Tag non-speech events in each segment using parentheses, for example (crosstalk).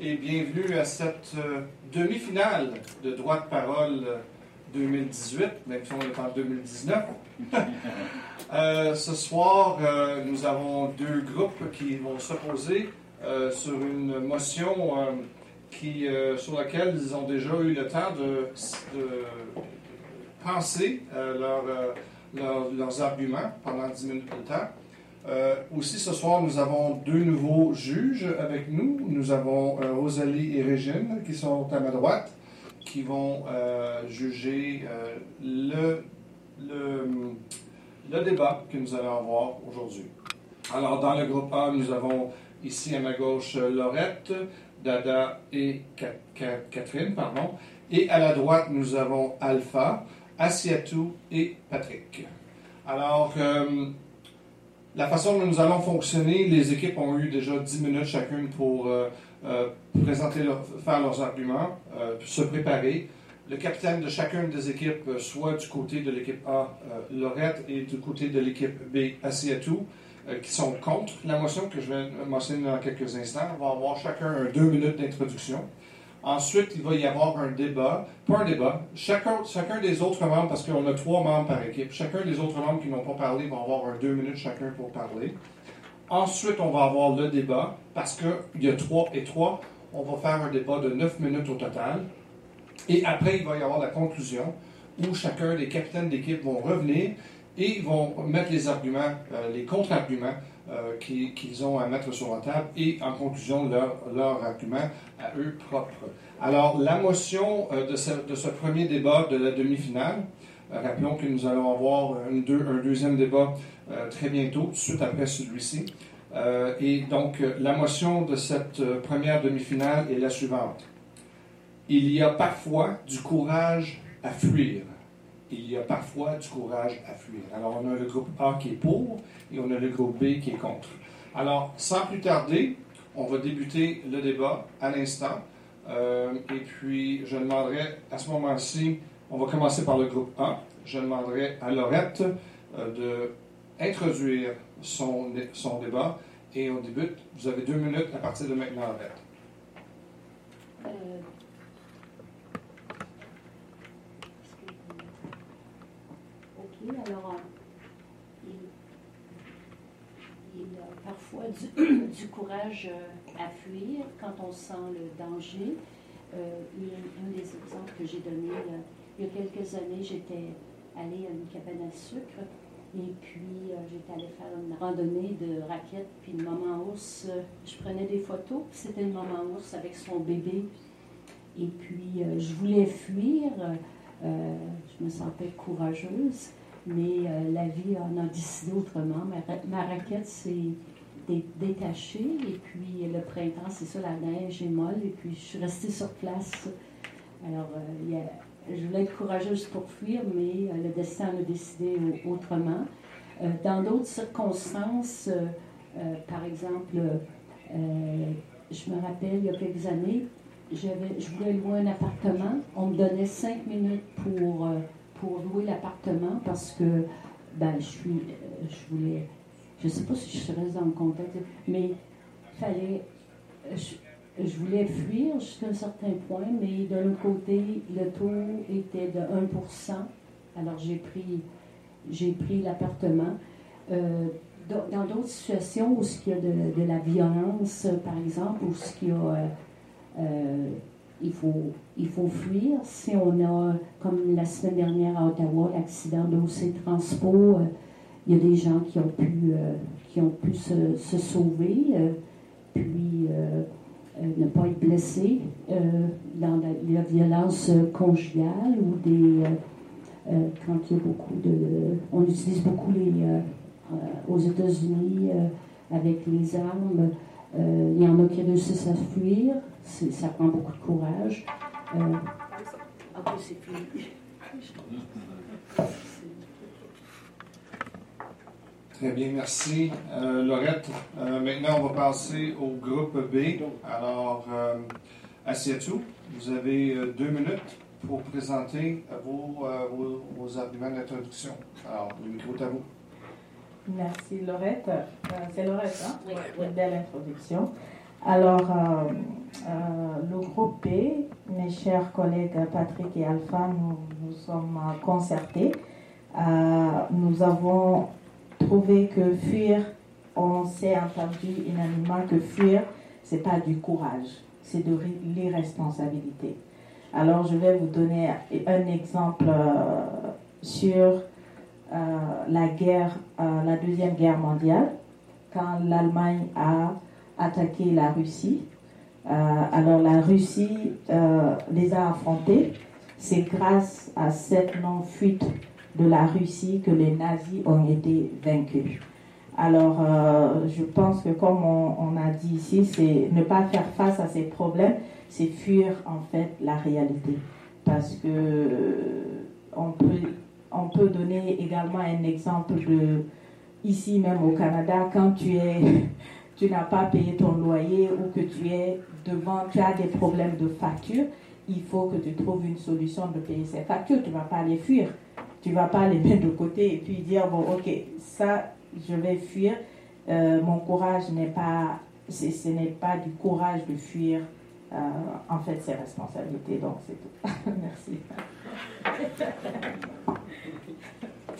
et bienvenue à cette euh, demi-finale de Droit de parole 2018, même si on est en 2019. (laughs) Euh, ce soir, euh, nous avons deux groupes qui vont s'opposer euh, sur une motion euh, qui, euh, sur laquelle ils ont déjà eu le temps de, penser euh, euh, leur- leurs arguments pendant 10 minutes de temps. Euh, aussi, ce soir, nous avons deux nouveaux juges avec nous. Nous avons euh, Rosalie et Régine qui sont à ma droite, qui vont euh, juger le, le, le débat que nous allons avoir aujourd'hui. Alors, dans le groupe A, nous avons ici à ma gauche Laurette, Dada et Ca- Ca- Catherine, pardon. Et à la droite, nous avons Alpha, Asiatou et Patrick. Alors, la façon dont nous allons fonctionner, les équipes ont eu déjà 10 minutes chacune pour euh, euh, présenter leur- faire leurs arguments, euh, se préparer. Le capitaine de chacune des équipes, soit du côté de l'équipe A, Laurette, et du côté de l'équipe B, Asiatou, qui sont contre la motion que je vais mentionner dans quelques instants, va avoir chacun un deux minutes d'introduction. Ensuite, il va y avoir un débat, pas un débat, chacun, chacun des autres membres, parce qu'on a trois membres par équipe, chacun des autres membres qui n'ont pas parlé vont avoir un deux minutes chacun pour parler. Ensuite, on va avoir le débat, parce qu'il y a trois et trois, on va faire un débat de neuf minutes au total. Et après, il va y avoir la conclusion, où chacun des capitaines d'équipe vont revenir et vont mettre les arguments, euh, les contre-arguments euh, qui- qu'ils ont à mettre sur la table et en conclusion leur, leur argument à eux propres. Alors la motion euh, de, ce, de ce premier débat de la demi-finale, euh, rappelons que nous allons avoir un, deux- un deuxième débat très bientôt, suite après celui-ci. Et donc la motion de cette première demi-finale est la suivante. Il y a parfois du courage à fuir il y a parfois du courage à fuir. Alors, on a le groupe A qui est pour et on a le groupe B qui est contre. Alors, sans plus tarder, on va débuter le débat à l'instant. Euh, et puis, je demanderai à ce moment-ci, on va commencer par le groupe A. Je demanderai à Laurette euh, de introduire son, son débat et on débute. Vous avez deux minutes à partir de maintenant, Laurette. Euh, Alors, euh, il, a parfois (clears throat) du, courage euh, à fuir quand on sent le danger. Euh, un, un des exemples que j'ai donné, il y a quelques années, j'étais allée à une cabane à sucre et puis euh, j'étais allée faire une randonnée de raquettes, puis une maman ours, je prenais des photos, puis c'était une maman ours avec son bébé. Et puis je voulais fuir, je me sentais courageuse, mais euh, la vie en a décidé autrement. Ma, ra- ma raquette s'est dé- détachée et puis le printemps, c'est ça, la neige est molle et puis je suis restée sur place. Alors, euh, je voulais être courageuse pour fuir, mais euh, le destin en a décidé au- autrement. Dans d'autres circonstances, par exemple, je me rappelle, il y a quelques années, je voulais louer un appartement. On me donnait cinq minutes pour, pour louer l'appartement parce que ben, je, suis, je voulais, je sais pas si je serais dans le contexte, mais fallait, je, je voulais fuir jusqu'à un certain point, mais l'autre côté, le taux était de 1% Alors j'ai pris, j'ai pris l'appartement. Euh, dans d'autres situations où il y a de, de la violence, par exemple, où il y a, euh, euh, il, faut, il faut fuir. Si on a, comme la semaine dernière à Ottawa, l'accident d'OC Transpo, euh, il y a des gens qui ont pu, euh, qui ont pu se, sauver, euh, puis ne pas être blessés dans la, la violence conjugale ou des, quand il y a beaucoup de... On utilise beaucoup les... aux États-Unis avec les armes. Euh, il y en a qui réussissent à fuir. C'est- Ça prend beaucoup de courage. Euh, ah oui, c'est fini. Très bien, merci. Euh, Laurette, Euh, maintenant on va passer au groupe B. Alors, euh, Assietou, vous avez euh, deux minutes pour présenter vos, vos, vos arguments d'introduction. Alors, le micro est à vous. Merci Laurette. Euh, c'est Laurette, hein? Oui, Une belle introduction. Alors, euh, euh, chers collègues Patrick et Alpha, nous nous sommes concertés. nous avons trouvé que fuir, on s'est entendu unanimement que fuir, c'est pas du courage, c'est de l'irresponsabilité. Alors je vais vous donner un exemple sur la guerre, la deuxième guerre mondiale, quand l'Allemagne a attaqué la Russie. Euh, alors la Russie euh, les a affrontés. C'est grâce à cette non-fuite de la Russie que les nazis ont été vaincus. Alors, euh, je pense que comme on, a dit ici, c'est ne pas faire face à ces problèmes, c'est fuir en fait la réalité. Parce que on peut, on peut donner également un exemple de ici même au Canada, quand tu es (laughs) tu n'as pas payé ton loyer ou que tu es devant, tu as des problèmes de facture, il faut que tu trouves une solution de payer ces factures. Tu ne vas pas les fuir. Tu ne vas pas les (laughs) mettre de côté et puis dire, bon, ok, ça, je vais fuir. Euh, mon courage n'est pas, ce n'est pas du courage de fuir. Euh, en fait, c'est responsabilité. Donc, c'est tout. (laughs) merci.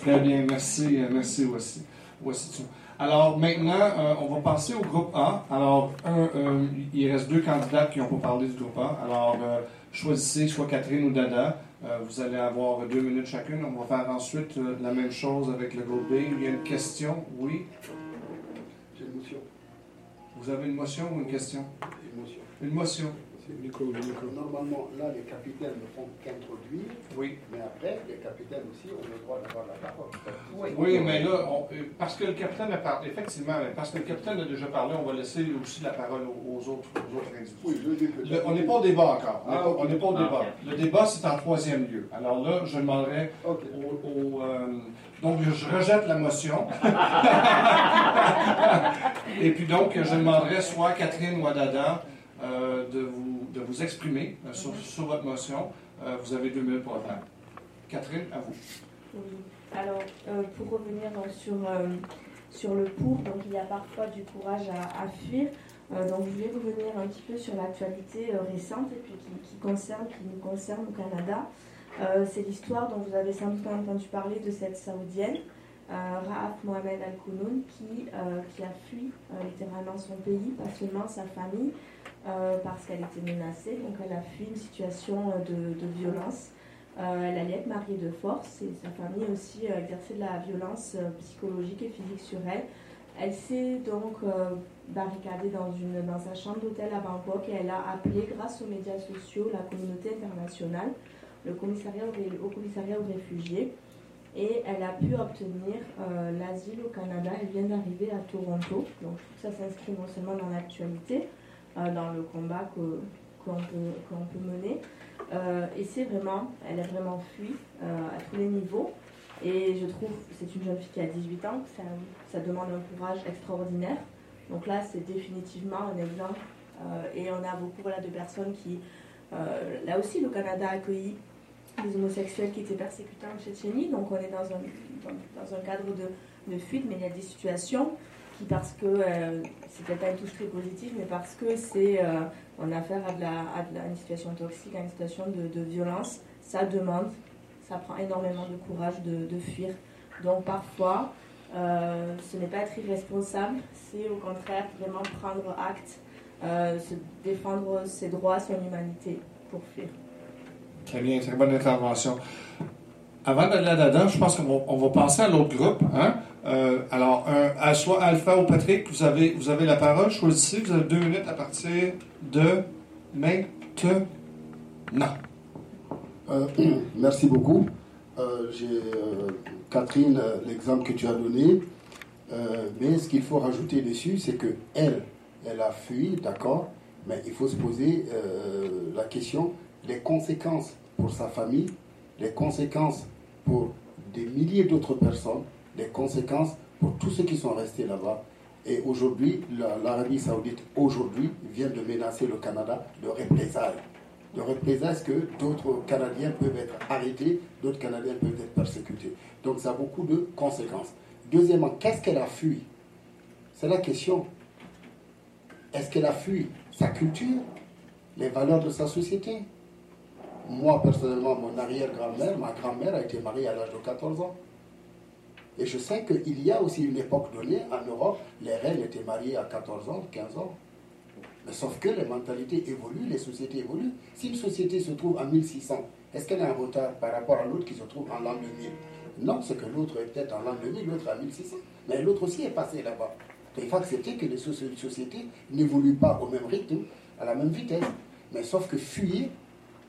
Très bien, merci, merci aussi. Voici tout. Alors maintenant, euh, on va passer au groupe A. Alors, euh, il reste deux candidats qui n'ont pas parlé du groupe A. Alors, euh, choisissez soit Catherine ou Dada. vous allez avoir deux minutes chacune. On va faire ensuite la même chose avec le groupe B. Il y a une question, oui? J'ai une motion. Vous avez une motion ou une question? Une motion. Une motion. Normalement, là, les capitaines ne font qu'introduire. Oui. Mais après, les capitaines aussi ont le droit d'avoir la parole. Oui, mais là, euh, parce que le capitaine a parlé, effectivement, parce que le capitaine a déjà parlé, on va laisser aussi la parole aux, autres, aux autres individus. Oui, je on n'est pas au débat encore. On n'est pas, au débat. Le débat, c'est en troisième lieu. Alors là, je demanderai au. Euh, donc, je rejette la motion. (laughs) (laughs) Et puis donc, je demanderai soit Catherine ou Adada euh, de, vous, de vous exprimer euh, sur, sur, votre motion. Euh, vous avez deux minutes pour le faire. Catherine, à vous. Oui. Alors, pour revenir sur, sur le pour, donc il y a parfois du courage à, fuir. donc, je voulais revenir un petit peu sur l'actualité récente et puis qui, concerne, qui nous concerne au Canada. c'est l'histoire dont vous avez sans doute entendu parler de cette Saoudienne, Raaf Mohamed Al-Kounoun, qui, qui a fui littéralement son pays, pas seulement sa famille, euh, parce qu'elle était menacée. Donc elle a fui une situation euh, de, violence. Euh, elle allait être mariée de force et sa famille aussi exercé de la violence psychologique et physique sur elle. Elle s'est donc barricadée dans, une, dans sa chambre d'hôtel à Bangkok et elle a appelé, grâce aux médias sociaux, la communauté internationale, le commissariat au, commissariat aux réfugiés. Et elle a pu obtenir l'asile au Canada. Elle vient d'arriver à Toronto. Donc je trouve que ça s'inscrit non seulement dans l'actualité, dans le combat qu'on peut, peut, mener. Euh, et c'est vraiment, elle a vraiment fui euh, à tous les niveaux. Et je trouve, c'est une jeune fille qui a 18 ans, ça, ça demande un courage extraordinaire. Donc là, c'est définitivement un exemple. et on a beaucoup de personnes qui, là aussi, le Canada a accueilli des homosexuels qui étaient persécutés en Tchétchénie. Donc on est dans un, dans, un cadre de, de, fuite, mais il y a des situations parce que euh, c'était pas une touche très positive, mais parce que c'est euh, on a affaire à, de la, à une situation toxique, à une situation de, violence, ça demande, ça prend énormément de courage de, fuir. Donc parfois, euh, ce n'est pas être irresponsable, c'est au contraire vraiment prendre acte, se défendre ses droits, son humanité pour fuir. Très bien, très bonne intervention. Avant d'aller là-dedans, je pense qu'on va, passer à l'autre groupe. Hein? Euh, alors, soit Alpha ou Patrick, vous avez, vous avez la parole. Choisissez, vous avez deux minutes à partir de maintenant. Euh, (clears throat) merci beaucoup. Euh, j'ai, Catherine, l'exemple que tu as donné. mais ce qu'il faut rajouter dessus, c'est que elle, elle a fui, d'accord, mais il faut se poser la question des conséquences pour sa famille, les conséquences pour des milliers d'autres personnes, les conséquences pour tous ceux qui sont restés là-bas. Et aujourd'hui, l'Arabie saoudite, aujourd'hui, vient de menacer le Canada de représailles. De représailles, que d'autres Canadiens peuvent être arrêtés, d'autres Canadiens peuvent être persécutés. Donc ça a beaucoup de conséquences. Deuxièmement, qu'est-ce qu'elle a fui? C'est la question. Est-ce qu'elle a fui sa culture, les valeurs de sa société? Moi personnellement, mon arrière-grand-mère, ma grand-mère a été mariée à l'âge de 14 ans. Et je sais qu'il y a aussi une époque donnée en Europe, les reines étaient mariées à 14 ans, 15 ans. Mais sauf que les mentalités évoluent, les sociétés évoluent. Si une société se trouve en 1600, est-ce qu'elle est en retard par rapport à l'autre qui se trouve en l'an 2000 Non, c'est que l'autre est peut-être en l'an 2000, l'autre en 1600. Mais l'autre aussi est passé là-bas. Il faut accepter que les sociétés n'évoluent pas au même rythme, à la même vitesse. Mais sauf que fuir,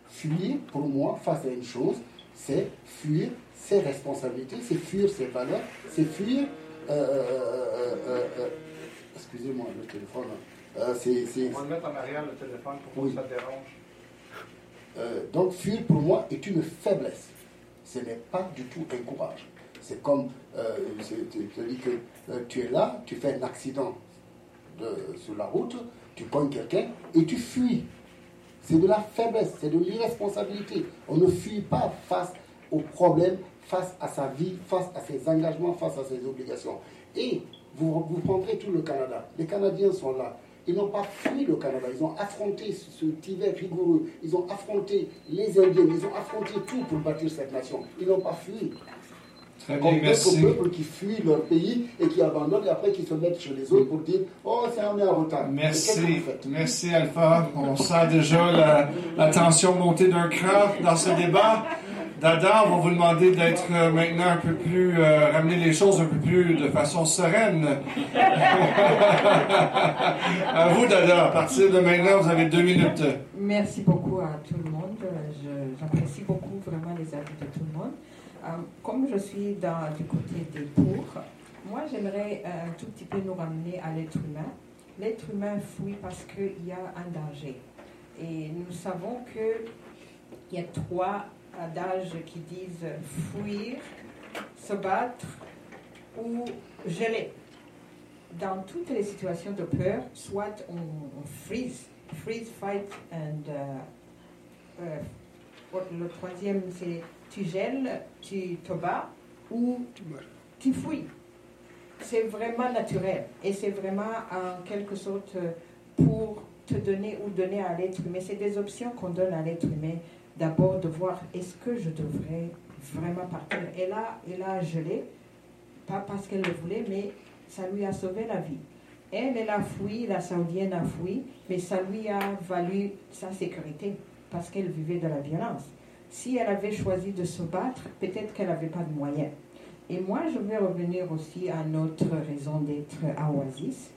fuir, pour moi, face à une chose, c'est fuir ses responsabilités, c'est fuir ses valeurs, c'est fuir. Euh, euh, euh, excusez-moi, le téléphone. c'est, On va le mettre en arrière, le téléphone, pour que ça dérange. donc, fuir pour moi est une faiblesse. Ce n'est pas du tout un courage. C'est comme, tu dis que tu es là, tu fais un accident de, sur la route, tu cognes quelqu'un et tu fuis. C'est de la faiblesse, c'est de l'irresponsabilité. On ne fuit pas face aux problèmes, face à sa vie, face à ses engagements, face à ses obligations. Et vous, vous prendrez tout le Canada. Les Canadiens sont là. Ils n'ont pas fui le Canada, ils ont affronté ce hiver rigoureux, ils ont affronté les Indiens, ils ont affronté tout pour bâtir cette nation. Ils n'ont pas fui. Très bien, merci. peuples qui fuient leur pays et qui abandonnent et après qui se mettent chez les autres pour dire Oh, c'est un en retard. Merci. Merci, Alpha. On sent déjà la, la tension monter d'un cran dans ce débat. Dada, on va vous demander d'être euh, maintenant un peu plus, euh, ramener les choses un peu plus de façon sereine. (laughs) à vous, Dada, à partir de maintenant, vous avez deux minutes. Merci beaucoup à tout le monde. J'apprécie beaucoup vraiment les avis de tout le monde. Euh, comme je suis du côté des pour, moi j'aimerais un tout petit peu nous ramener à l'être humain. L'être humain fuit parce qu'il y a un danger. Et nous savons qu'il y a trois adages qui disent fuir, se battre ou geler. Dans toutes les situations de peur, soit on, freeze, freeze, fight, and le troisième c'est tu gèles, tu te bats ou tu fuis. C'est vraiment naturel et c'est vraiment en quelque sorte pour te donner ou donner à l'être humain. C'est des options qu'on donne à l'être humain d'abord de voir est-ce que je devrais vraiment partir. Et là, elle a gelé, pas parce qu'elle le voulait, mais ça lui a sauvé la vie. Elle, elle a fui, la Saoudienne a fui, mais ça lui a valu sa sécurité parce qu'elle vivait de la violence. Si elle avait choisi de se battre, peut-être qu'elle n'avait pas de moyens. Et moi, je vais revenir aussi à notre raison d'être à Oasis.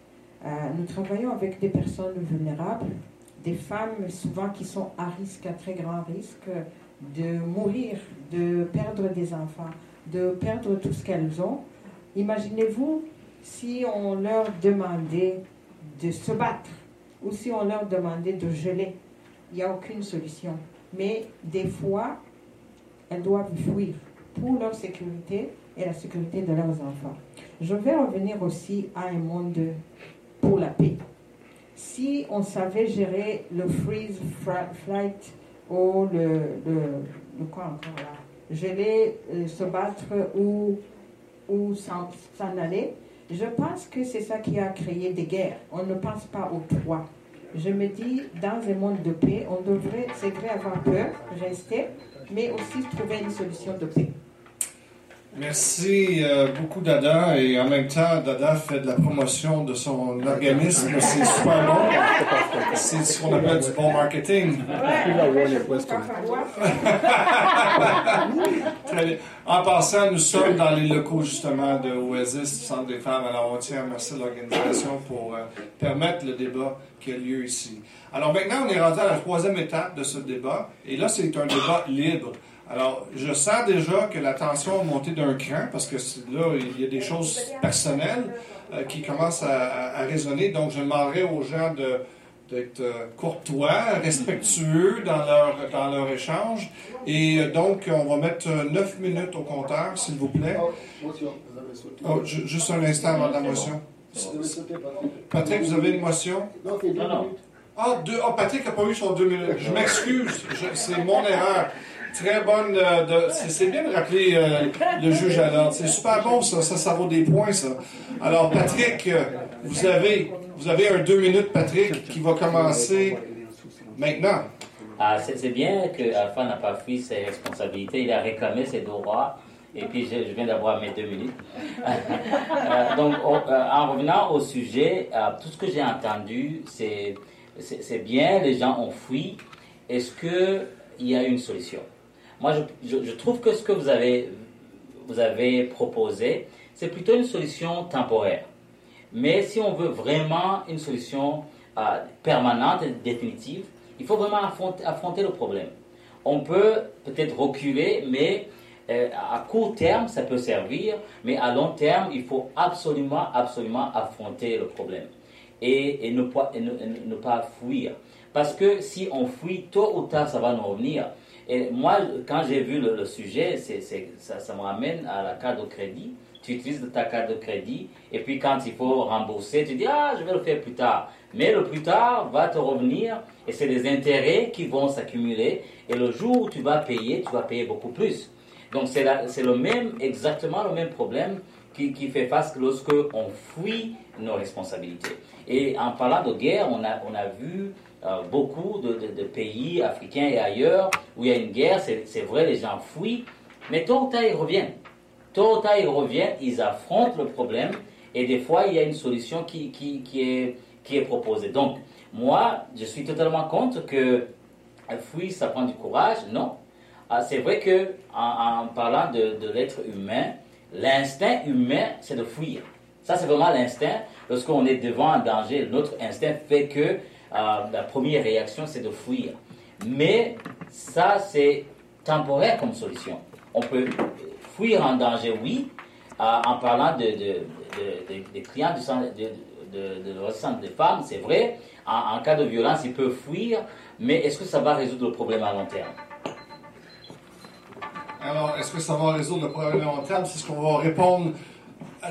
Euh, nous travaillons avec des personnes vulnérables, des femmes souvent qui sont à risque, à très grand risque de mourir, de perdre des enfants, de perdre tout ce qu'elles ont. Imaginez-vous si on leur demandait de se battre ou si on leur demandait de geler. Il n'y a aucune solution. Mais des fois, elles doivent fuir pour leur sécurité et la sécurité de leurs enfants. Je vais revenir aussi à un monde pour la paix si on savait gérer le freeze flight ou le, le, quoi encore là, geler, euh, se battre ou, ou s'en aller, je pense que c'est ça qui a créé des guerres. On ne pense pas aux trois. Je me dis, dans un monde de paix, on devrait, c'est vrai, avoir peur, rester, mais aussi trouver une solution de paix. Merci euh, beaucoup, Dada. Et en même temps, Dada fait de la promotion de son organisme. C'est super bon. C'est ce qu'on appelle du bon marketing. (laughs) en passant, nous sommes dans les locaux justement de Oasis, Centre des femmes. Alors, on tient à remercier l'organisation pour euh, permettre le débat qui a lieu ici. Alors maintenant, on est rendu à la troisième étape de ce débat. Et là, c'est un débat libre. Alors, je sens déjà que la tension a monté d'un cran parce que là, il y a des choses personnelles euh, qui commencent à, résonner. Donc, je demanderai aux gens d'être euh, courtois, respectueux dans leur, dans leur échange. Et euh, donc, on va mettre neuf minutes au compteur, s'il vous plaît. Oh, juste un instant avant la motion. Patrick, vous avez une motion? Non, deux minutes. Ah, deux, oh, Patrick n'a pas eu son deux minutes. Je m'excuse, c'est mon erreur. Très bonne. Euh, c'est bien de rappeler euh, le juge à l'ordre. C'est super bon, ça. Ça, ça vaut des points, ça. Alors, Patrick, euh, vous avez, vous avez un deux minutes, Patrick, qui va commencer maintenant. Ah, c'est bien que Alpha n'a pas fui ses responsabilités, il a réclamé ses droits. Et puis je, viens d'avoir mes deux minutes. (laughs) Donc euh, en revenant au sujet, euh, tout ce que j'ai entendu, c'est bien, les gens ont fui. Est-ce qu'il y a une solution? Moi, je, trouve que ce que vous avez, vous avez proposé, c'est plutôt une solution temporaire. Mais si on veut vraiment une solution permanente et définitive, il faut vraiment affronter, le problème. On peut peut-être reculer, mais euh, à court terme, ça peut servir, mais à long terme, il faut absolument, absolument affronter le problème et, ne, pas, ne, pas fuir. Parce que si on fuit, tôt ou tard, ça va nous revenir. Et moi, quand j'ai vu le, sujet, ça, ça me ramène à la carte de crédit tu utilises ta carte de crédit, et puis quand il faut rembourser, tu dis, ah, je vais le faire plus tard. Mais le plus tard va te revenir, et c'est les intérêts qui vont s'accumuler, et le jour où tu vas payer, tu vas payer beaucoup plus. Donc c'est le même, exactement le même problème qui, qui fait face lorsque on fuit nos responsabilités. Et en parlant de guerre, on a, on a vu beaucoup de, pays africains et ailleurs où il y a une guerre, c'est vrai, les gens fuient, mais tôt ou tard ils reviennent. Tôt ou tard, ils reviennent, ils affrontent le problème et des fois, il y a une solution qui, est, proposée. Donc, moi, je suis totalement contre que fuir, ça prend du courage. Non. Ah, c'est vrai que en, parlant de, l'être humain, l'instinct humain, c'est de fuir. Ça, c'est vraiment l'instinct. Lorsqu'on est devant un danger, notre instinct fait que euh, la première réaction, c'est de fuir. Mais ça, c'est temporaire comme solution. On peut fuir en danger, oui, euh, en parlant de, des clients du centre de, de, des femmes, c'est vrai. En, cas de violence, ils peuvent fuir, mais est-ce que ça va résoudre le problème à long terme? Alors, est-ce que ça va résoudre le problème à long terme? C'est ce qu'on va répondre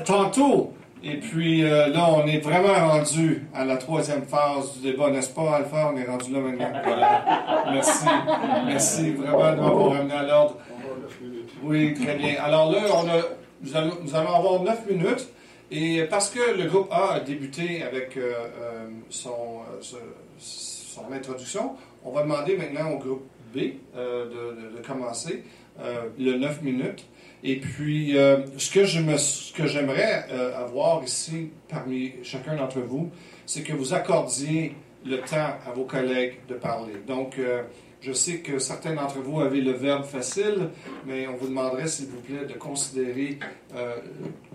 tantôt. Et puis euh, là, on est vraiment rendu à la troisième phase du débat, n'est-ce pas, Alpha? On est rendu là maintenant. Voilà. Merci. Merci vraiment de m'avoir ramené à l'ordre. Oui, très bien. Alors là, on a, nous, allons, avoir neuf minutes. Et parce que le groupe A a débuté avec euh, euh, son, euh, son introduction, on va demander maintenant au groupe B de, de, commencer le 9 minutes. Et puis, ce que je me, ce que j'aimerais avoir ici parmi chacun d'entre vous, c'est que vous accordiez le temps à vos collègues de parler. Donc, je sais que certains d'entre vous avez le verbe facile, mais on vous demanderait, s'il vous plaît, de considérer euh,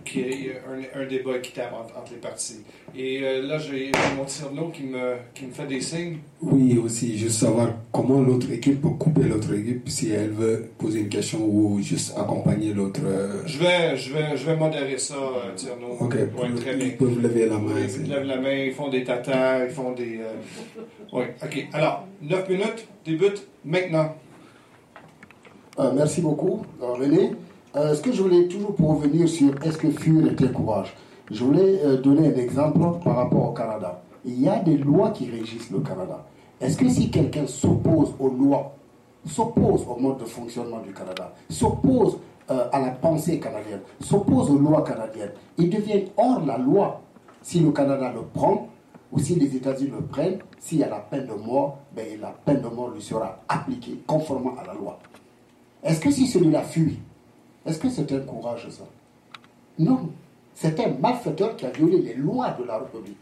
qu'il y ait un, débat équitable entre, les parties. Et euh, là, j'ai mon tirno qui me, qui me fait des signes. Oui, aussi, juste savoir comment l'autre équipe peut couper l'autre équipe si elle veut poser une question ou juste accompagner l'autre. Euh. Je, vais, je, vais, je vais modérer ça, Tirno. Ok, très bien. Ils peuvent lever la main. ils lèvent la main, ils font des tatas, ils font des. (laughs) Oui, ok. Alors, 9 minutes, débute maintenant. merci beaucoup, René. Euh, ce que je voulais toujours pour revenir sur est-ce que fuir était courage, je voulais euh, donner un exemple par rapport au Canada. Il y a des lois qui régissent le Canada. Est-ce que si quelqu'un s'oppose aux lois, s'oppose au mode de fonctionnement du Canada, s'oppose euh, à la pensée canadienne, s'oppose aux lois canadiennes, il devient hors la loi si le Canada le prend ou si les États-Unis le prennent, s'il y a la peine de mort, ben, la peine de mort lui sera appliquée conformément à la loi. Est-ce que si celui-là fuit, est-ce que c'est un courage, ça? Non. C'est un malfaiteur qui a violé les lois de la République.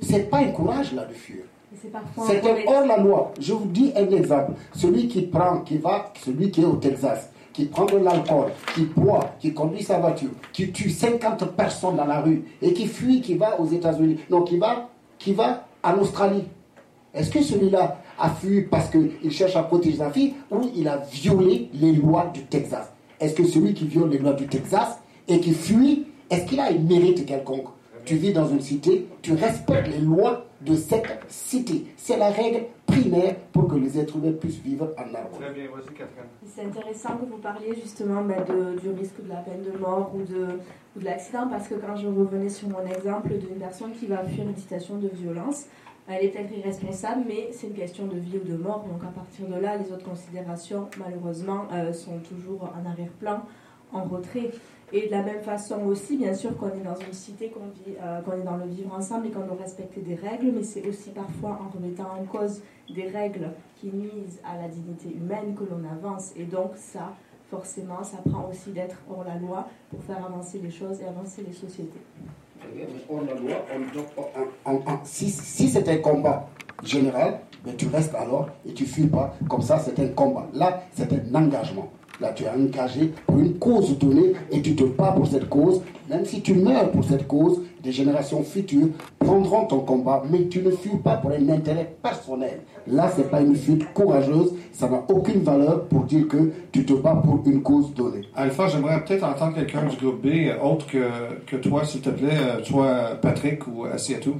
C'est pas un courage, là, de fuir. C'est un hors la loi. Je vous dis un exemple. Celui qui prend, qui va, celui qui est au Texas, qui prend de l'alcool, qui boit, qui conduit sa voiture, qui tue 50 personnes dans la rue et qui fuit, qui va aux États-Unis, non, qui va, qui va en Australie. Est-ce que celui-là a fui parce qu'il cherche à protéger sa fille ou il a violé les lois du Texas? Est-ce que celui qui viole les lois du Texas et qui fuit, est-ce qu'il a un mérite quelconque? Tu vis dans une cité, tu respectes les lois de cette cité. C'est la règle primaire pour que les êtres humains puissent vivre en harmonie. C'est intéressant que vous parliez justement ben, du risque de la peine de mort ou de, ou de l'accident, parce que quand je revenais sur mon exemple d'une personne qui va fuir une situation de violence, elle est peut-être irresponsable, mais c'est une question de vie ou de mort. Donc à partir de là, les autres considérations, malheureusement, euh, sont toujours en arrière-plan en retrait. Et de la même façon aussi, bien sûr, qu'on est dans une cité, qu'on euh, qu'on est dans le vivre ensemble et qu'on doit respecter des règles, mais c'est aussi parfois en remettant en cause des règles qui nuisent à la dignité humaine que l'on avance. Et donc ça, forcément, ça prend aussi d'être hors la loi pour faire avancer les choses et avancer les sociétés. Si, c'est un combat général, mais tu restes alors et tu fuis pas. Comme ça, c'est un combat. Là, c'est un engagement. Là, tu es engagé pour une cause donnée et tu te bats pour cette cause. Même si tu meurs pour cette cause, des générations futures prendront ton combat, mais tu ne fuis pas pour un intérêt personnel. Là, ce n'est pas une fuite courageuse, ça n'a aucune valeur pour dire que tu te bats pour une cause donnée. Alpha, j'aimerais peut-être entendre quelqu'un du groupe B, euh, autre que, que toi, s'il te plaît, euh, toi, Patrick ou Asiatou.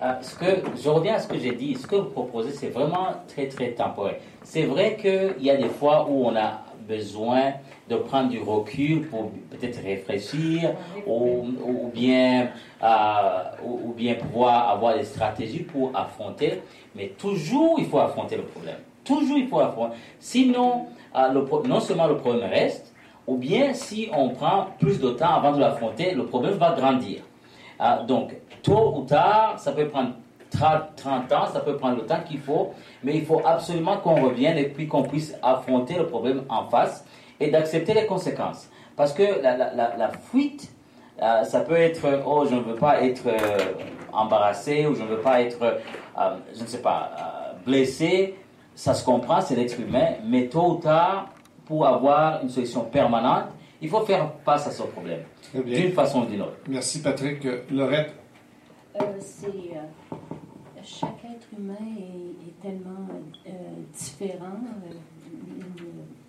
Euh, ce que, je reviens à ce que j'ai dit. Ce que vous proposez, c'est vraiment très, très temporaire. C'est vrai qu'il y a des fois où on a besoin de prendre du recul pour peut-être réfléchir ou, ou bien, euh, ou, bien pouvoir avoir des stratégies pour affronter. Mais toujours, il faut affronter le problème. Toujours, il faut affronter. Sinon, euh, non seulement le problème reste, ou bien si on prend plus de temps avant de l'affronter, le problème va grandir. Donc, tôt ou tard, ça peut prendre 30 ans, ça peut prendre le temps qu'il faut, mais il faut absolument qu'on revienne et puis qu'on puisse affronter le problème en face et d'accepter les conséquences. Parce que la, la, la, fuite, euh, ça peut être, oh, je ne veux pas être euh, embarrassé ou je ne veux pas être, euh, je ne sais pas, blessé. Ça se comprend, c'est l'être humain, mais tôt ou tard, pour avoir une solution permanente, il faut faire face à ce problème, d'une façon ou d'une autre. Merci Patrick. Lorette C'est chaque être humain est, tellement différent,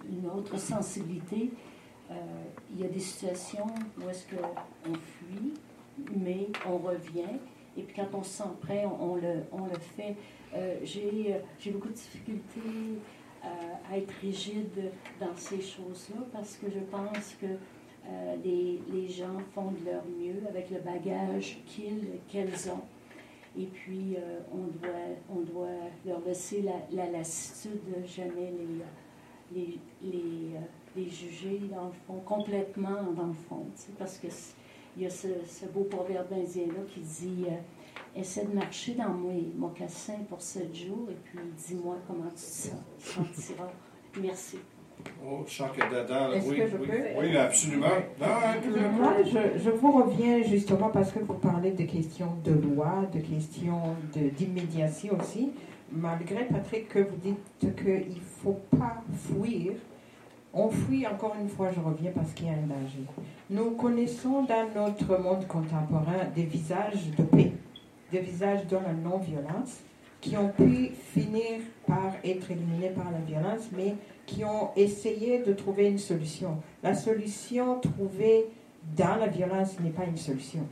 une, autre sensibilité. Euh, il y a des situations où est-ce qu'on fuit, mais on revient. Et puis quand on se sent prêt, on, le, on le fait. Euh, j'ai beaucoup de difficultés à être rigide dans ces choses-là parce que je pense que euh, les, gens font de leur mieux avec le bagage qu'ils, qu'elles ont. Et puis, on, doit, on doit leur laisser la, la lassitude de jamais les, les, euh, les, juger, dans le fond, complètement, dans le fond. Parce qu'il y a ce, beau proverbe indien-là qui dit euh, Essaie de marcher dans mes mocassins pour sept jours, et puis dis-moi comment tu te sentiras. Merci. Oh, je sens que Dada, oui, que je oui, peux? oui, absolument. Moi, je, je, vous reviens justement parce que vous parlez de questions de loi, de questions d'immédiatie aussi malgré, Patrick, que vous dites qu'il ne faut pas fuir, on fuit encore une fois, je reviens parce qu'il y a un danger. Nous connaissons dans notre monde contemporain des visages de paix, des visages de la non-violence, qui ont pu finir par être éliminés par la violence, mais qui ont essayé de trouver une solution. La solution trouvée dans la violence n'est pas une solution.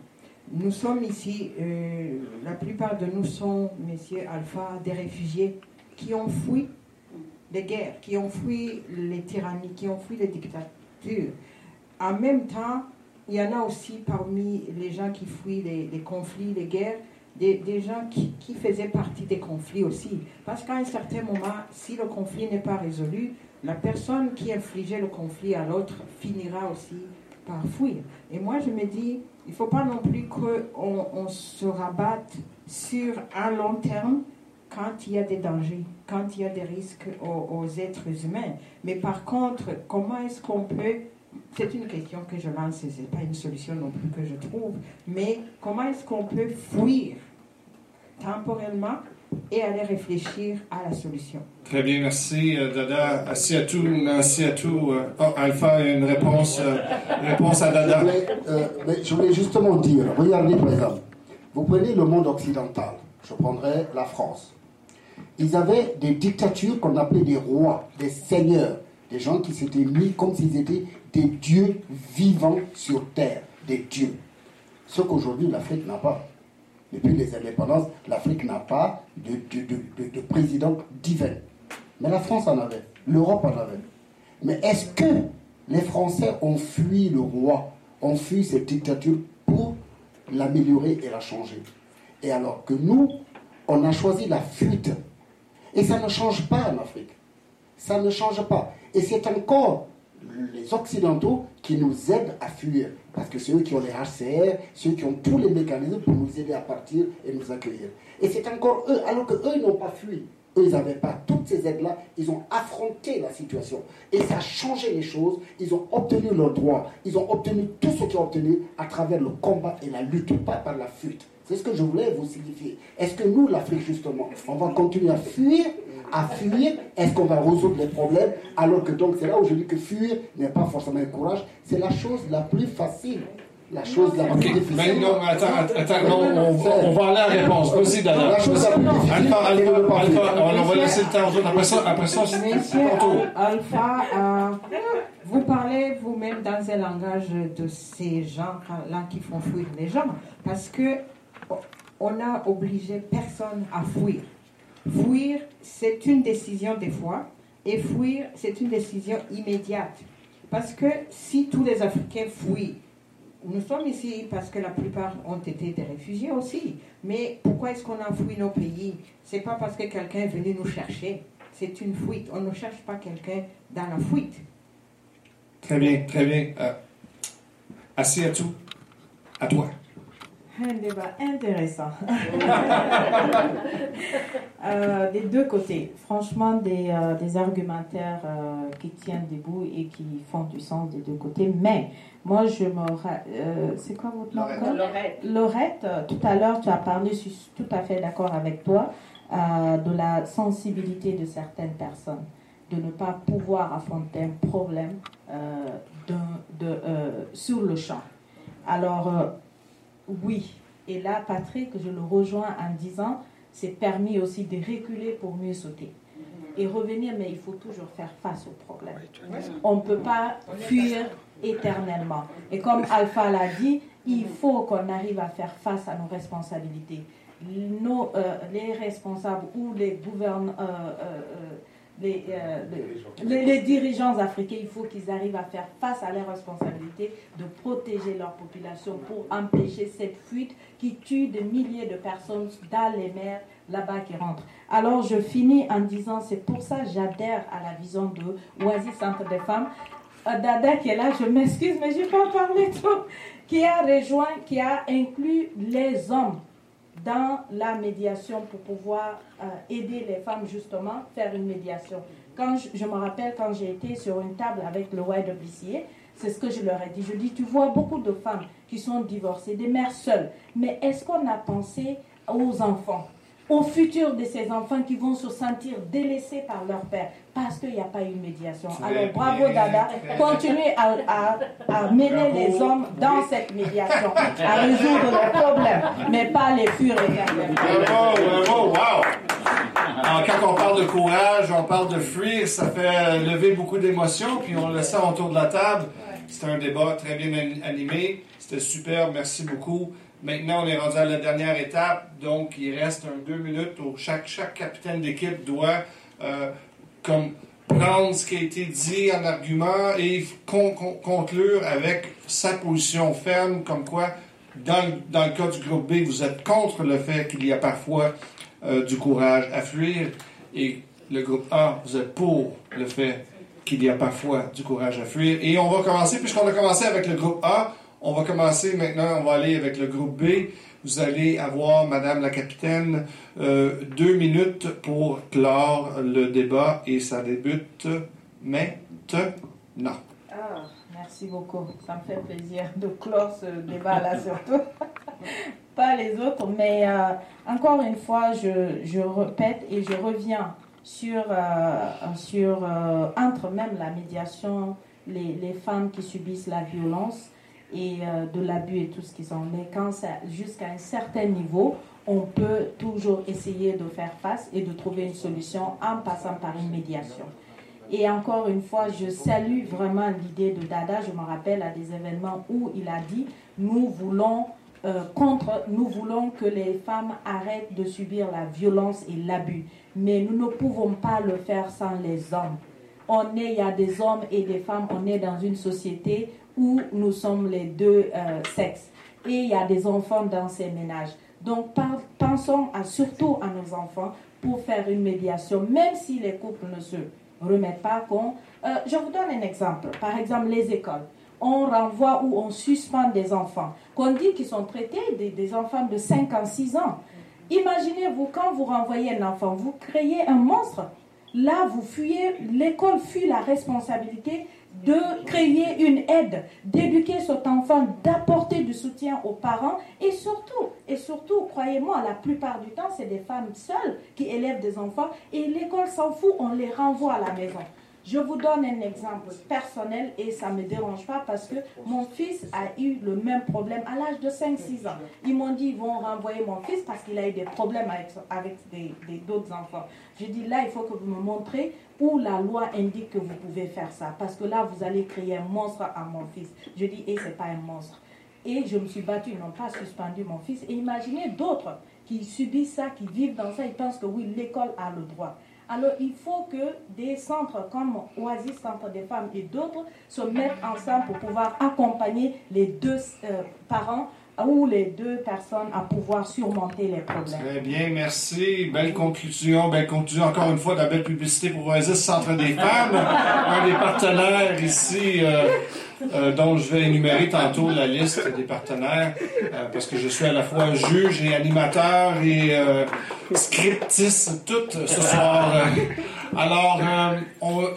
Nous sommes ici, euh, la plupart de nous sont, messieurs Alpha, des réfugiés qui ont fui les guerres, qui ont fui les tyrannies, qui ont fui les dictatures. En même temps, il y en a aussi parmi les gens qui fuient les, conflits, les guerres, des, gens qui, qui, faisaient partie des conflits aussi. Parce qu'à un certain moment, si le conflit n'est pas résolu, la personne qui infligeait le conflit à l'autre finira aussi par fuir. Et moi, je me dis, il ne faut pas non plus qu'on on se rabatte sur un long terme quand il y a des dangers, quand il y a des risques aux, êtres humains. Mais par contre, comment est-ce qu'on peut, c'est une question que je lance, ce n'est pas une solution non plus que je trouve, mais comment est-ce qu'on peut fuir temporellement et aller réfléchir à la solution. Très bien, merci euh, Dada. Merci à tout. Merci à tout. Euh, oh, Alpha, une réponse, euh, réponse à Dada. Je voulais, justement dire, regardez par exemple, vous prenez le monde occidental, je prendrai la France. Ils avaient des dictatures qu'on appelait des rois, des seigneurs, des gens qui s'étaient mis comme s'ils étaient des dieux vivants sur terre, des dieux. Ce qu'aujourd'hui l'Afrique n'a pas. Depuis les indépendances, l'Afrique n'a pas de, de, président divin. Mais la France en avait, l'Europe en avait. Mais est-ce que les Français ont fui le roi, ont fui cette dictature pour l'améliorer et la changer? Et alors que nous, on a choisi la fuite. Et ça ne change pas en Afrique. Ça ne change pas. Et c'est encore les Occidentaux qui nous aident à fuir. Parce que c'est eux qui ont les HCR, ceux qui ont tous les mécanismes pour nous aider à partir et nous accueillir. Et c'est encore eux, alors qu'eux, n'ont pas fui. Eux, n'avaient pas toutes ces aides-là. Ils ont affronté la situation. Et ça a changé les choses. Ils ont obtenu leurs droits. Ils ont obtenu tout ce qu'ils ont obtenu à travers le combat et la lutte, pas par la fuite. C'est ce que je voulais vous signifier. Est-ce que nous, l'Afrique, justement, on va continuer à fuir, à fuir? Est-ce qu'on va résoudre les problèmes? Alors que donc, c'est là où je dis que fuir n'est pas forcément un courage. C'est la chose la plus facile. La chose la plus difficile. mais non, mais attends, attends, attends, non, on, va- on va aller à la réponse. Vas-y, Dada. La chose la plus difficile, Alpha, Alpha, Alpha, on va laisser le temps aux autres. Après ça, après ça, c'est Alpha, euh, vous parlez vous-même dans un langage de ces gens-là qui font fuir les gens, parce que on n'a obligé personne à fuir. Fuir, c'est une décision des fois, et fuir, c'est une décision immédiate. Parce que si tous les Africains fuient, nous sommes ici parce que la plupart ont été des réfugiés aussi. Mais pourquoi est-ce qu'on a fui nos pays? C'est pas parce que quelqu'un est venu nous chercher. C'est une fuite. On ne cherche pas quelqu'un dans la fuite. Très bien, très bien. Euh, assis à tout. À toi. Un débat intéressant. (laughs) Euh, des deux côtés. Franchement, des, euh, des argumentaires euh, qui tiennent debout et qui font du sens des deux côtés. Mais moi, je me. euh, c'est quoi votre nom Lorette. encore Lorette. Tout à l'heure, tu as parlé, je suis tout à fait d'accord avec toi, euh, de la sensibilité de certaines personnes, de ne pas pouvoir affronter un problème euh, de, euh, sur le champ. Alors, euh, oui, et là, Patrick, je le rejoins en disant, c'est permis aussi de reculer pour mieux sauter. Et revenir, mais il faut toujours faire face au problème. On ne peut pas fuir éternellement. Et comme Alpha l'a dit, il faut qu'on arrive à faire face à nos responsabilités. Nos, euh, les responsables ou les gouvernants, euh, euh, euh, les, euh, les- les dirigeants africains, il faut qu'ils arrivent à faire face à leurs responsabilités de protéger leur population pour empêcher cette fuite qui tue des milliers de personnes dans les mers là-bas qui rentrent. Alors je finis en disant, c'est pour ça que j'adhère à la vision de Oasis Centre des femmes. Euh, Dada qui est là, je m'excuse, mais je n'ai pas parlé trop, qui a rejoint, qui a inclus les hommes dans la médiation pour pouvoir euh, aider les femmes justement faire une médiation. Quand je, me rappelle quand j'ai été sur une table avec le YWCA, c'est ce que je leur ai dit. Je dis, tu vois beaucoup de femmes qui sont divorcées, des mères seules, mais est-ce qu'on a pensé aux enfants? Au futur de ces enfants qui vont se sentir délaissés par leur père parce qu'il n'y a pas eu de médiation. Alors bravo Dada, continuez à, à, à mêler Bravo. les hommes dans cette médiation, à résoudre les problèmes, mais pas les fuir éternellement. Bravo, bravo, wow! Alors, quand on parle de courage, on parle de fuir, ça fait lever beaucoup d'émotions, puis on le sent autour de la table. C'était un débat très bien an- animé, c'était super, merci beaucoup. Maintenant, on est rendu à la dernière étape, donc il reste un deux minutes où chaque, chaque capitaine d'équipe doit euh, comme prendre ce qui a été dit en argument et con- con- conclure avec sa position ferme, comme quoi, dans, dans le cas du groupe B, vous êtes contre le fait qu'il y a parfois euh, du courage à fuir, et le groupe A, vous êtes pour le fait qu'il y a parfois du courage à fuir. Et on va commencer, puisqu'on a commencé avec le groupe A, on va commencer maintenant, on va aller avec le groupe B. Vous allez avoir, Madame la capitaine, euh, deux minutes pour clore le débat et ça débute maintenant. Ah, merci beaucoup. Ça me fait plaisir de clore ce débat-là (laughs) surtout. Pas les autres, mais euh, encore une fois, je, je répète et je reviens sur, euh, sur entre même la médiation, les, les femmes qui subissent la violence et euh, de l'abus et tout ce qu'ils ont. Mais quand ça, jusqu'à un certain niveau, on peut toujours essayer de faire face et de trouver une solution en passant par une médiation. Et encore une fois, je salue vraiment l'idée de Dada. Je me rappelle à des événements où il a dit nous voulons euh, contre, nous voulons que les femmes arrêtent de subir la violence et l'abus, mais nous ne pouvons pas le faire sans les hommes. On est, il y a des hommes et des femmes. On est dans une société où nous sommes les deux euh, sexes et il y a des enfants dans ces ménages. Donc pensons surtout à nos enfants pour faire une médiation, même si les couples ne se remettent pas qu'on... Euh, je vous donne un exemple. Par exemple, les écoles. On renvoie ou on suspend des enfants. Qu'on dit qu'ils sont traités des, des enfants de 5 ans, 6 ans. Imaginez-vous, quand vous renvoyez un enfant, vous créez un monstre. Là, vous fuyez, l'école fuit la responsabilité de créer une aide, d'éduquer cet enfant, d'apporter du soutien aux parents et surtout, et surtout, croyez-moi, la plupart du temps, c'est des femmes seules qui élèvent des enfants et l'école s'en fout, on les renvoie à la maison. Je vous donne un exemple personnel et ça ne me dérange pas parce que mon fils a eu le même problème à l'âge de 5-6 ans. Ils m'ont dit ils vont renvoyer mon fils parce qu'il a eu des problèmes avec, avec d'autres enfants. J'ai dit là, il faut que vous me montrez où la loi indique que vous pouvez faire ça. Parce que là, vous allez créer un monstre à mon fils. Je dis, et c'est pas un monstre. Et je me suis battue, ils n'ont pas suspendu mon fils. Et imaginez d'autres qui subissent ça, qui vivent dans ça, ils pensent que oui, l'école a le droit. Alors il faut que des centres comme Oasis Centre des femmes et d'autres se mettent ensemble pour pouvoir accompagner les deux euh, parents ou les deux personnes à pouvoir surmonter les problèmes. Très bien, merci. Belle conclusion. Belle conclusion encore une fois de la belle publicité pour Oasis Centre des femmes, (laughs) un des partenaires ici. Euh, euh, dont je vais énumérer tantôt la liste des partenaires, euh, parce que je suis à la fois juge et animateur et euh, scriptiste tout ce soir. Alors,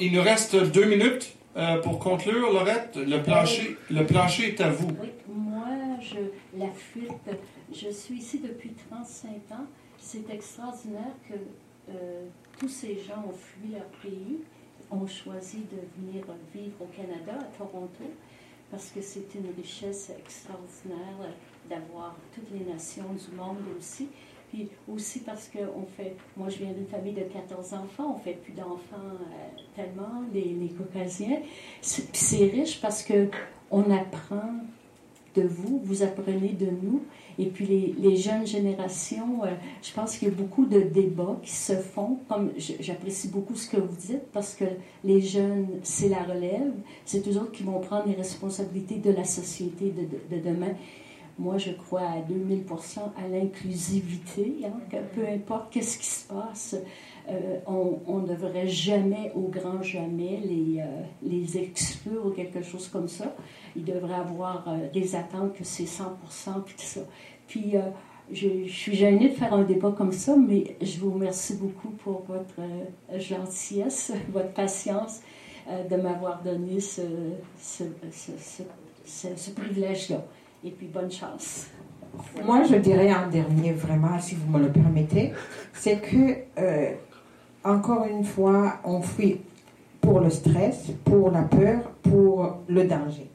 il nous reste deux minutes pour conclure, Laurette. Le plancher, le plancher est à vous. Oui, moi, je, la fuite, je suis ici depuis 35 ans. C'est extraordinaire que tous ces gens ont fui leur pays ont choisi de venir vivre au Canada, à Toronto, parce que c'est une richesse extraordinaire d'avoir toutes les nations du monde aussi. Puis aussi parce que on fait, moi je viens d'une famille de 14 enfants, on fait plus d'enfants euh, tellement, les, les Caucasiens. C'est riche parce que on apprend de vous, vous apprenez de nous. Et puis les, les jeunes générations, euh, je pense qu'il y a beaucoup de débats qui se font. Comme j'apprécie beaucoup ce que vous dites parce que les jeunes, c'est la relève, c'est eux autres qui vont prendre les responsabilités de la société de, demain. Moi, je crois à 2000% à l'inclusivité, hein, peu importe qu'est-ce qui se passe, euh, on ne devrait jamais, au grand jamais, les, euh, les exclure ou quelque chose comme ça. Il devrait avoir euh, des attentes que c'est 100% puis tout ça. Puis, je, suis gênée de faire un débat comme ça, mais je vous remercie beaucoup pour votre gentillesse, (laughs) votre patience de m'avoir donné ce, ce, ce privilège-là. Et puis, bonne chance. Moi, je dirais en dernier, vraiment, si vous me le permettez, c'est que encore une fois, on fuit pour le stress, pour la peur, pour le danger.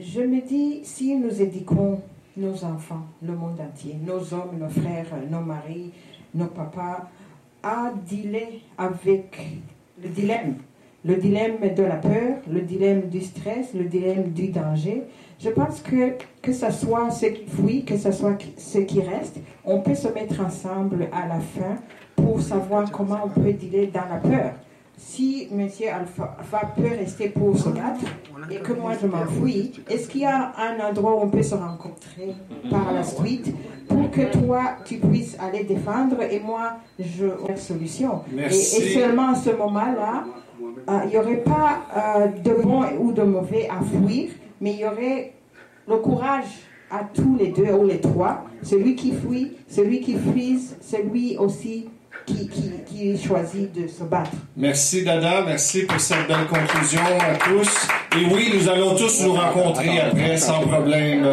Je me dis, si nous éduquons nos enfants, le monde entier, nos hommes, nos frères, nos maris, nos papas, à dealer avec le dilemme, le dilemme de la peur, le dilemme du stress, le dilemme du danger, je pense que que ce soit ceux qui fuient, que ce soit ceux qui restent, on peut se mettre ensemble à la fin pour savoir comment on peut dealer dans la peur. Si M. Alpha, peut rester pour se battre et que moi je m'enfuis, est-ce qu'il y a un endroit où on peut se rencontrer par la suite pour que toi tu puisses aller défendre et moi je une solution? Et, seulement à ce moment-là, euh, il n'y aurait pas euh, de bon ou de mauvais à fuir, mais il y aurait le courage à tous les deux ou les trois, celui qui fuit, celui qui fuit, celui aussi qui, qui, choisit de se battre. Merci Dada, merci pour cette belle conclusion à tous. Et oui, nous allons tous nous rencontrer après sans problème.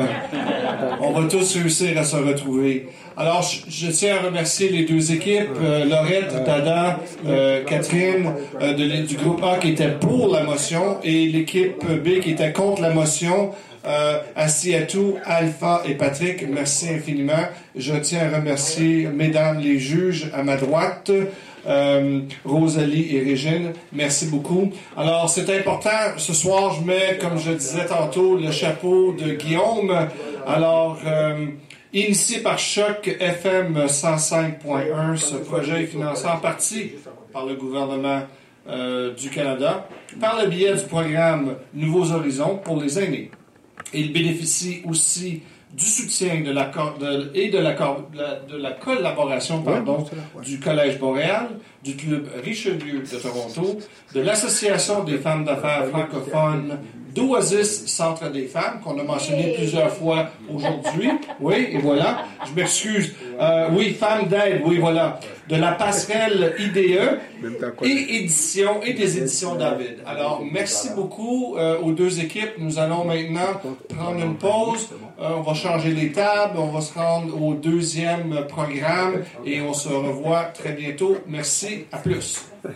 On va tous réussir à se retrouver. Alors, je, tiens à remercier les deux équipes, euh, Laurette, Dada, euh, Catherine euh, de, du groupe A qui était pour la motion et l'équipe B qui était contre la motion. Euh, tout, Alpha et Patrick, merci infiniment. Je tiens à remercier mesdames les juges à ma droite. Euh, Rosalie et Régine, merci beaucoup. Alors, c'est important. Ce soir, je mets, comme je disais tantôt, le chapeau de Guillaume. Alors, euh, initié par Choc FM 105.1, ce projet est financé en partie par le gouvernement euh, du Canada, par le biais du programme Nouveaux Horizons pour les aînés. Il bénéficie aussi du soutien de la, cor- de- et de la, de collaboration du Collège Boréal, du Club Richelieu de Toronto, de l'Association des femmes d'affaires francophones d'Oasis Centre des femmes, qu'on a mentionné plusieurs fois aujourd'hui. Oui, et voilà. Je m'excuse. Euh, oui, Femmes d'aide, oui, voilà. De la passerelle IDE et édition et des éditions David. Alors, merci beaucoup euh, aux deux équipes. Nous allons maintenant prendre une pause. Euh, on va changer les tables. On va se rendre au deuxième programme et on se revoit très bientôt. Merci. À plus. (laughs)